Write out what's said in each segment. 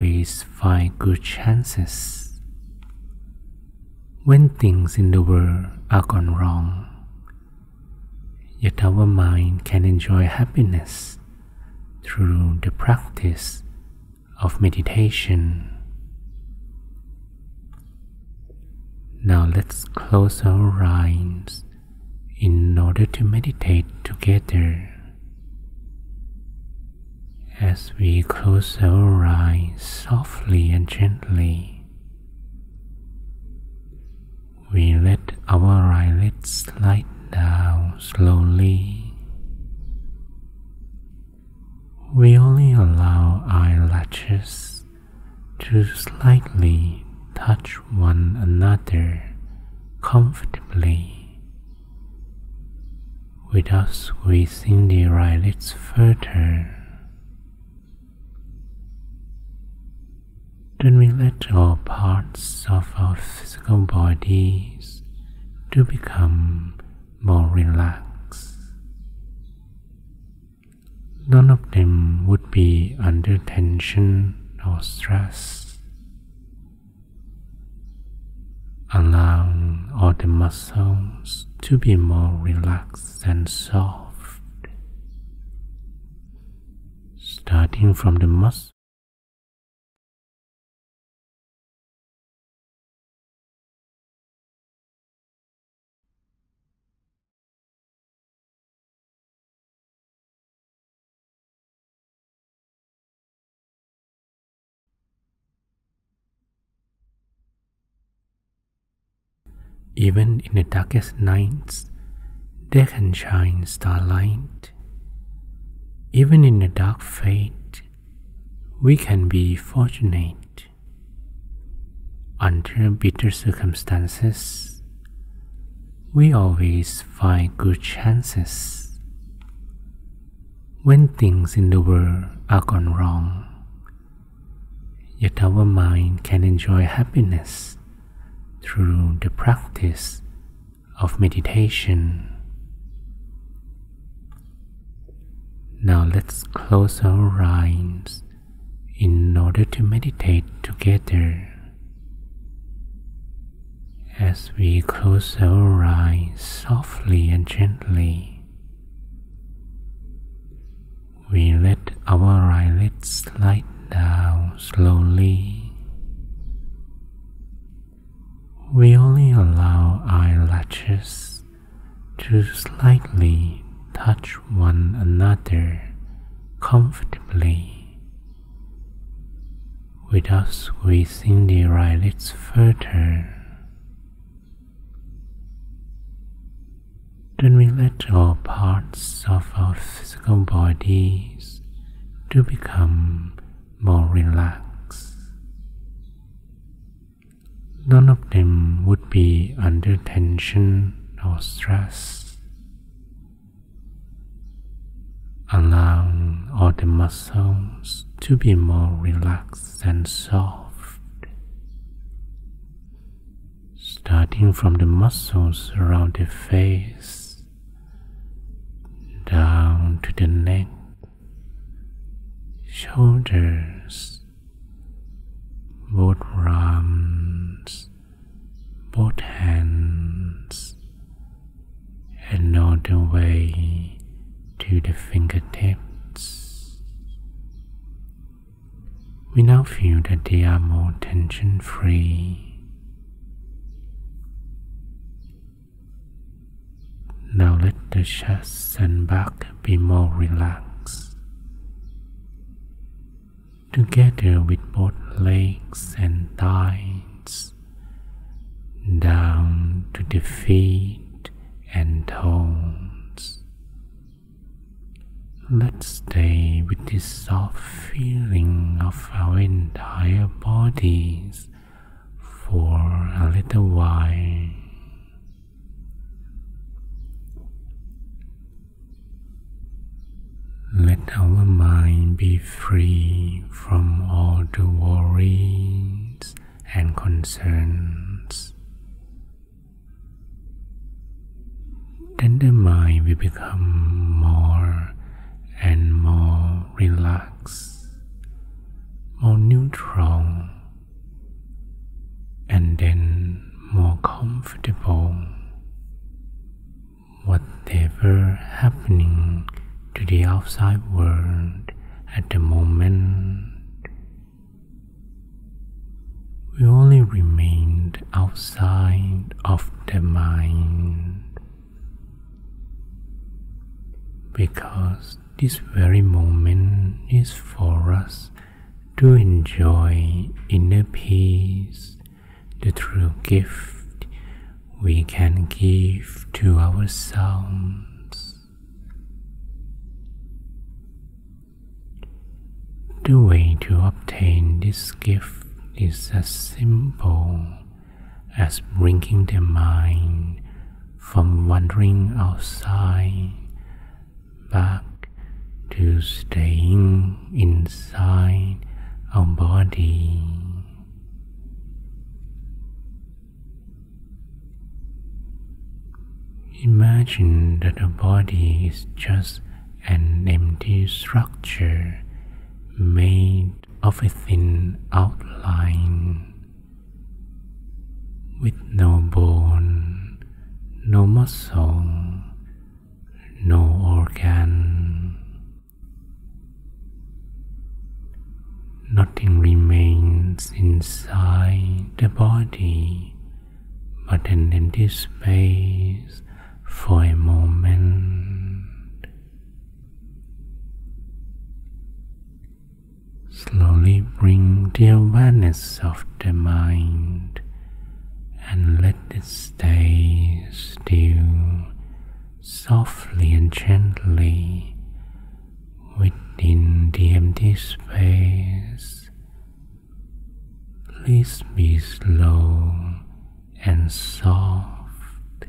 always find good chances. When things in the world are gone wrong, yet our mind can enjoy happiness through the practice of meditation. Now let's close our eyes in order to meditate together. As we close our eyes softly and gently, we let our eyelids slide down slowly. We only allow eyelashes to slightly touch one another comfortably without squeezing the eyelids further. Then we let all parts of our physical bodies to become more relaxed. None of them would be under tension or stress. Allowing all the muscles to be more relaxed and soft. Starting from the muscle Even in the darkest nights, there can shine starlight. Even in the dark fate, we can be fortunate. Under bitter circumstances, we always find good chances. When things in the world are gone wrong, yet our mind can enjoy happiness through the practice of meditation. Now let's close our eyes in order to meditate together. As we close our eyes softly and gently, we let our eyelids slide down slowly. Comfortably without squeezing the eyelids further. Then we let all parts of our physical bodies to become more relaxed. None of them would be under tension or stress. Allowing all the muscles to be more relaxed and soft. Starting from the muscles around the face, down to the neck, shoulders, both arms, both hands, and all the way to the fingertips. We now feel that they are more tension free. Now let the chest and back be more relaxed. Together with both legs and thighs, down to the feet and toes. Let's stay with this soft feeling of our entire bodies for a little while. Let our mind be free from all the worries and concerns. Then the mind will become relaxed, more neutral, and then more comfortable. Whatever happening to the outside world at the moment we only remained outside of the mind because this very moment is for us to enjoy inner peace, the true gift we can give to ourselves. The way to obtain this gift is as simple as bringing the mind from wandering outside back to staying inside our body. Imagine that the body is just an empty structure made of a thin outline with no bone, no muscle, no organ. Nothing remains inside the body but an empty space for a moment. Slowly bring the awareness of the mind and let it stay still, softly and gently within the empty space. Please be slow and soft.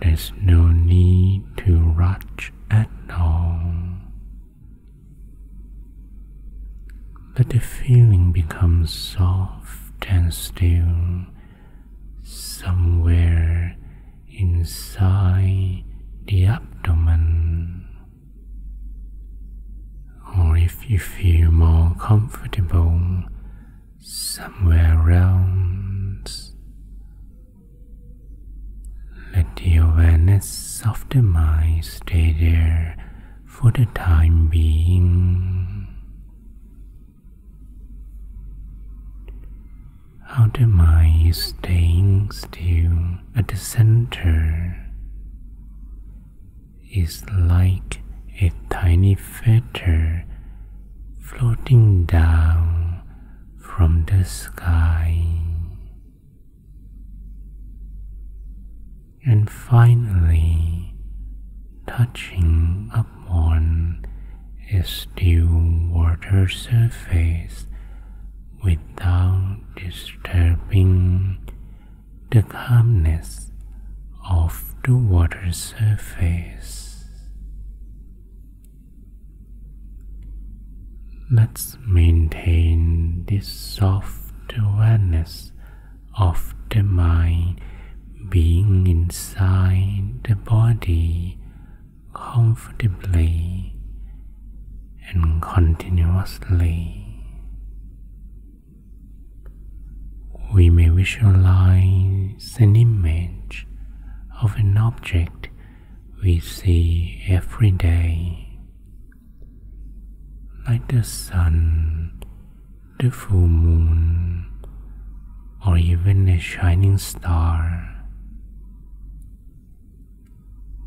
There's no need to rush at all. Let the feeling become soft and still somewhere inside the abdomen. Or if you feel more comfortable, somewhere else. Let the awareness of the mind stay there for the time being. How the mind is staying still at the center is like a tiny feather floating down from the sky. And finally, touching upon a still water surface without disturbing the calmness of the water surface. Let's maintain this soft awareness of the mind being inside the body comfortably and continuously. We may visualize an image of an object we see every day, like the sun, the full moon, or even a shining star.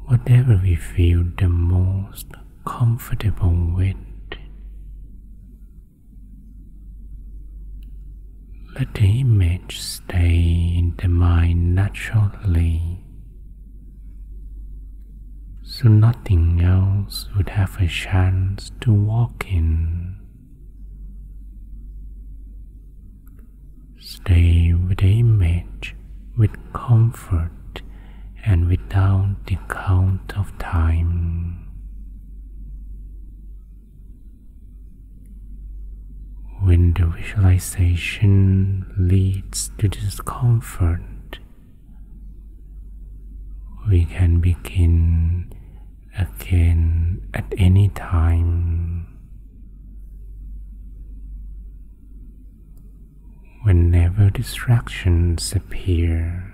Whatever we feel the most comfortable with. Let the image stay in the mind naturally, so nothing else would have a chance to walk in. Stay with the image with comfort and without the count of time. When the visualization leads to discomfort, we can begin again at any time. Whenever distractions appear,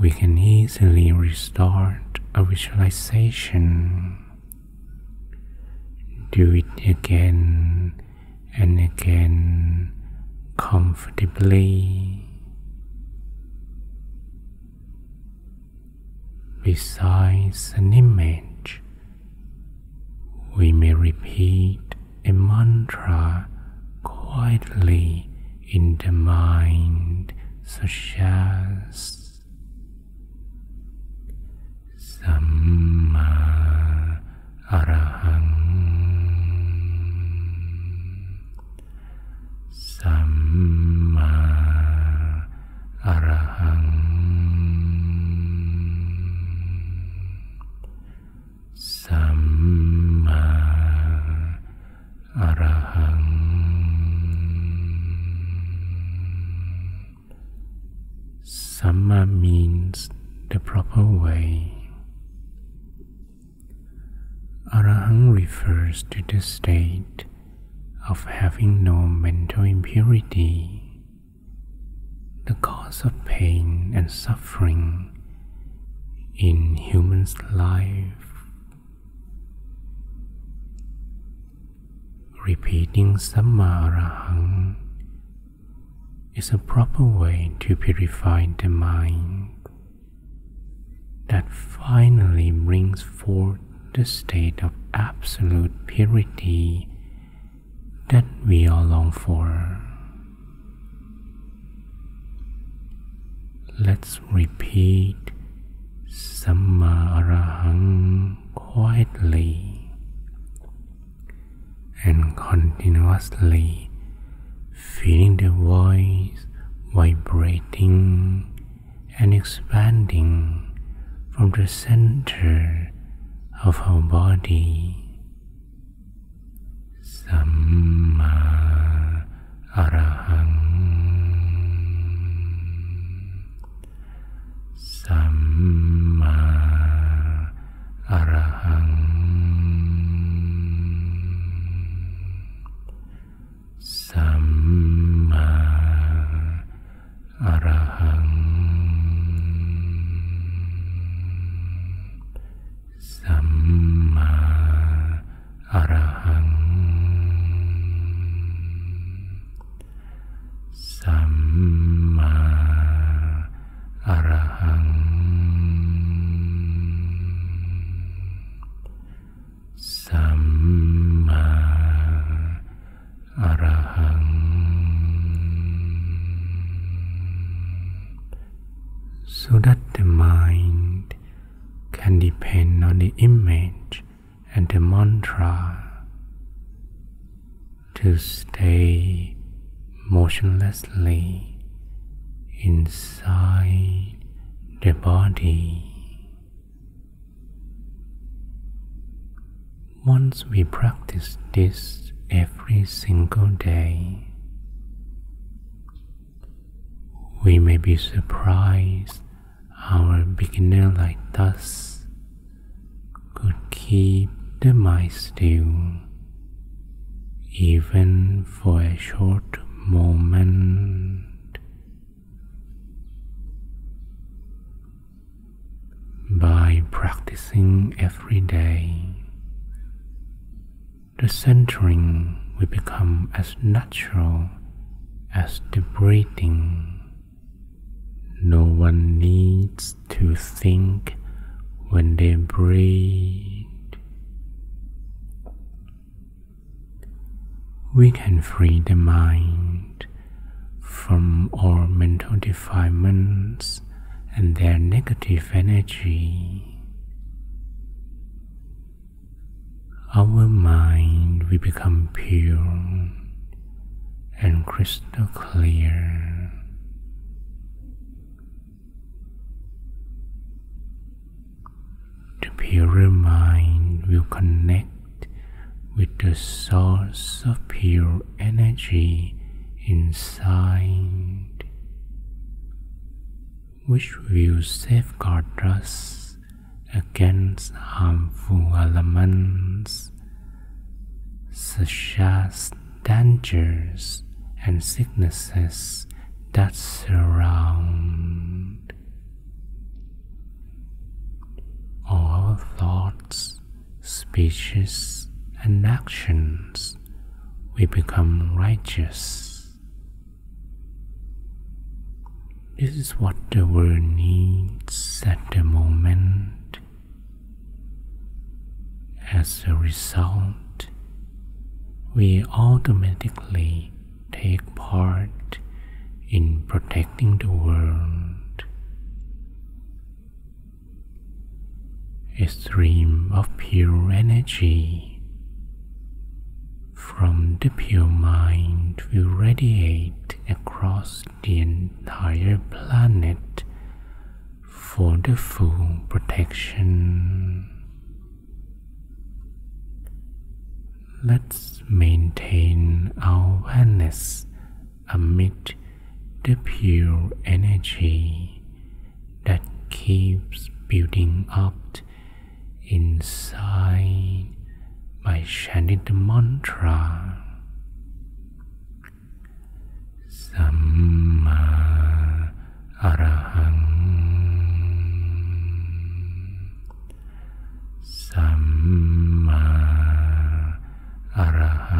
we can easily restart a visualization. Do it again and again comfortably. Besides an image, we may repeat a mantra quietly in the mind, such as to the state of having no mental impurity, the cause of pain and suffering in human's life. Repeating Samma Arahang is a proper way to purify the mind that finally brings forth the state of absolute purity that we all long for. Let's repeat Samma Arahang quietly and continuously feeling the voice vibrating and expanding from the center of our body. Samma Arahang Samma Arahang Samma Arahang Samma Arahang Samma Arahang Samma Arahang so that the mind can depend on the image and the mantra to stay motionlessly inside the body. Once we practice this every single day, we may be surprised our beginner like us could keep the mind still even for a short moment. By practicing every day, the centering will become as natural as the breathing. No one needs to think when they breathe. We can free the mind from all mental defilements and their negative energy. Our mind will become pure and crystal clear. The purer mind will connect with the source of pure energy inside, which will safeguard us against harmful elements such as dangers and sicknesses that surround. All thoughts, speeches, and actions. We become righteous. This is what the world needs at the moment. As a result, we automatically take part in protecting the world. A stream of pure energy from the pure mind will radiate across the entire planet for the full protection. Let's maintain our awareness amid the pure energy that keeps building up inside by chanting the mantra Samma Arahang Samma Arahang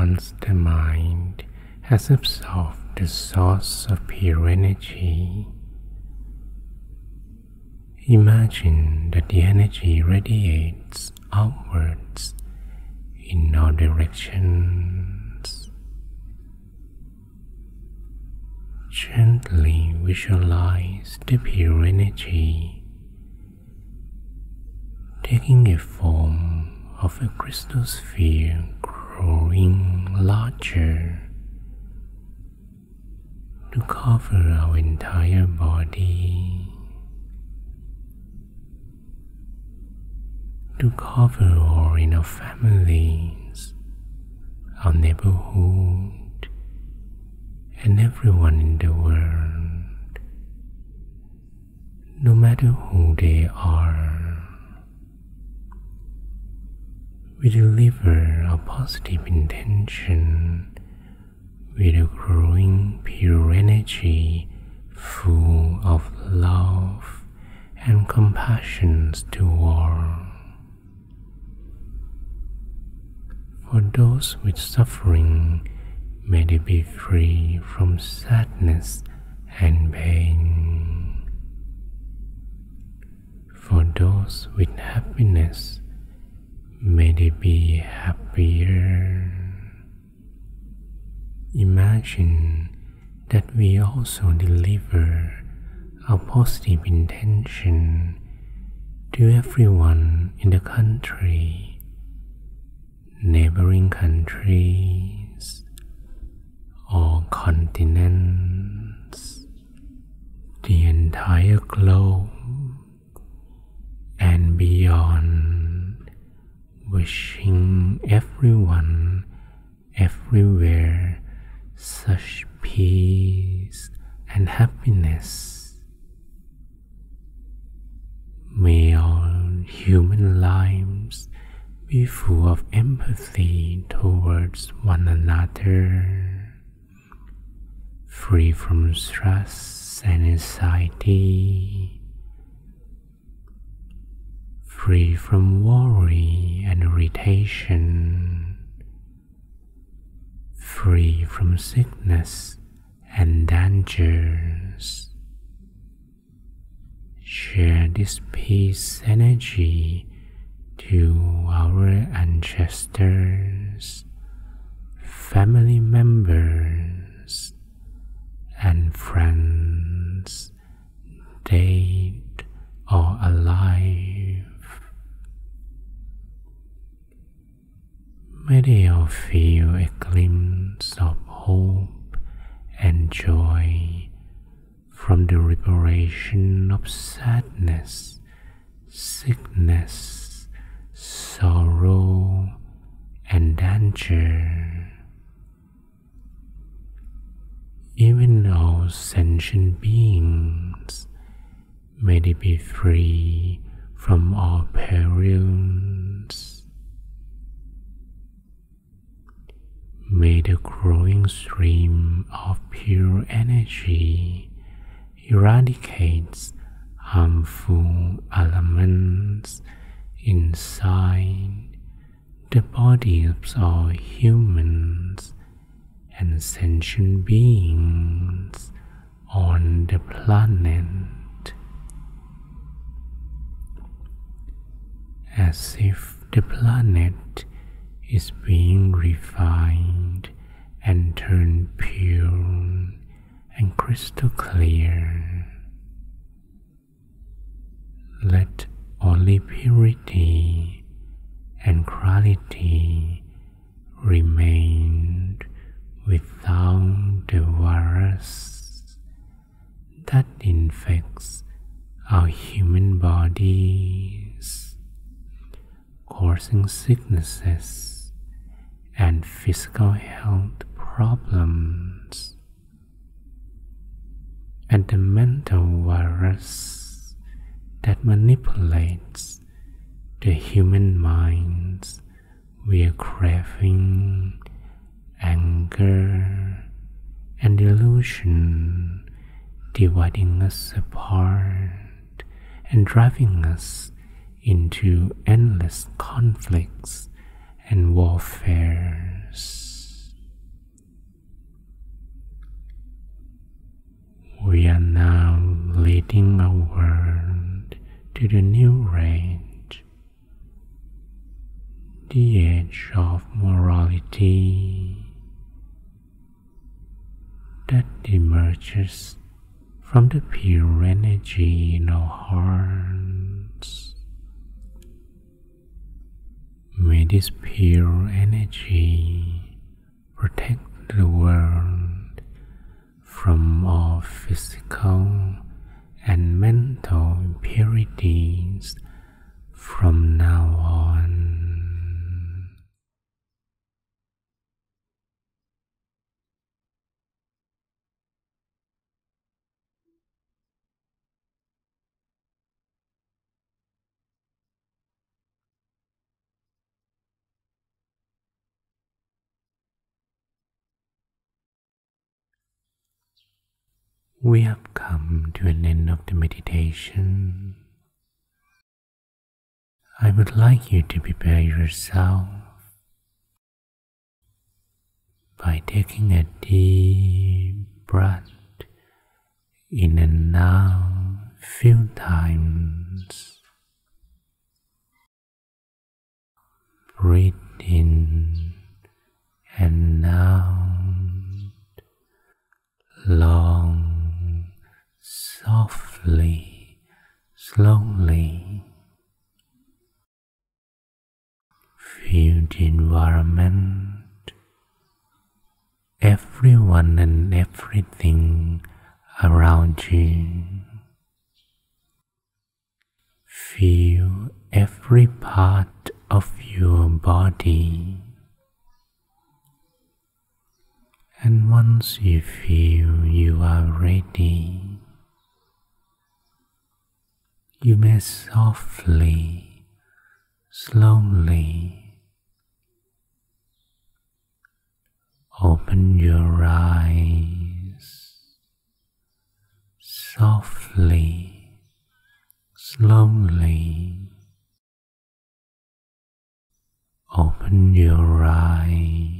once the mind has absorbed the source of pure energy, imagine that the energy radiates outwards in all directions. Gently visualize the pure energy taking a form of a crystal sphere growing larger to cover our entire body, to cover our families, our neighborhood, and everyone in the world, no matter who they are. We deliver a positive intention with a growing pure energy full of love and compassion to all. For those with suffering, may they be free from sadness and pain. For those with happiness, may they be happier. Imagine that we also deliver a positive intention to everyone in the country, neighboring countries, or continents, the entire globe, and beyond, wishing everyone everywhere such peace and happiness. May all human lives be full of empathy towards one another, free from stress and anxiety, free from worry and irritation free from sickness and dangers. Share this peace energy to our ancestors, family members, and friends, dead or alive. May they all feel a glimpse of hope and joy from the liberation of sadness, sickness, sorrow, and danger. Even all sentient beings may they be free from all perils May the growing stream of pure energy eradicates harmful elements inside the bodies of humans and sentient beings on the planet. As if the planet is being refined and turned pure and crystal clear. Let only purity and quality remain without the virus that infects our human bodies, causing sicknesses and physical health problems, and the mental virus that manipulates the human minds via craving, anger, and delusion, dividing us apart and driving us into endless conflicts and warfares. We are now leading our world to the new range, the edge of morality that emerges from the pure energy in our heart May this pure energy protect the world from all physical and mental impurities from now on. We have come to an end of the meditation. I would like you to prepare yourself by taking a deep breath in and out few times. Breathe in and out long, softly, slowly. Feel the environment, everyone and everything around you. Feel every part of your body. And once you feel you are ready, you may softly, slowly open your eyes softly, slowly. Open your eyes.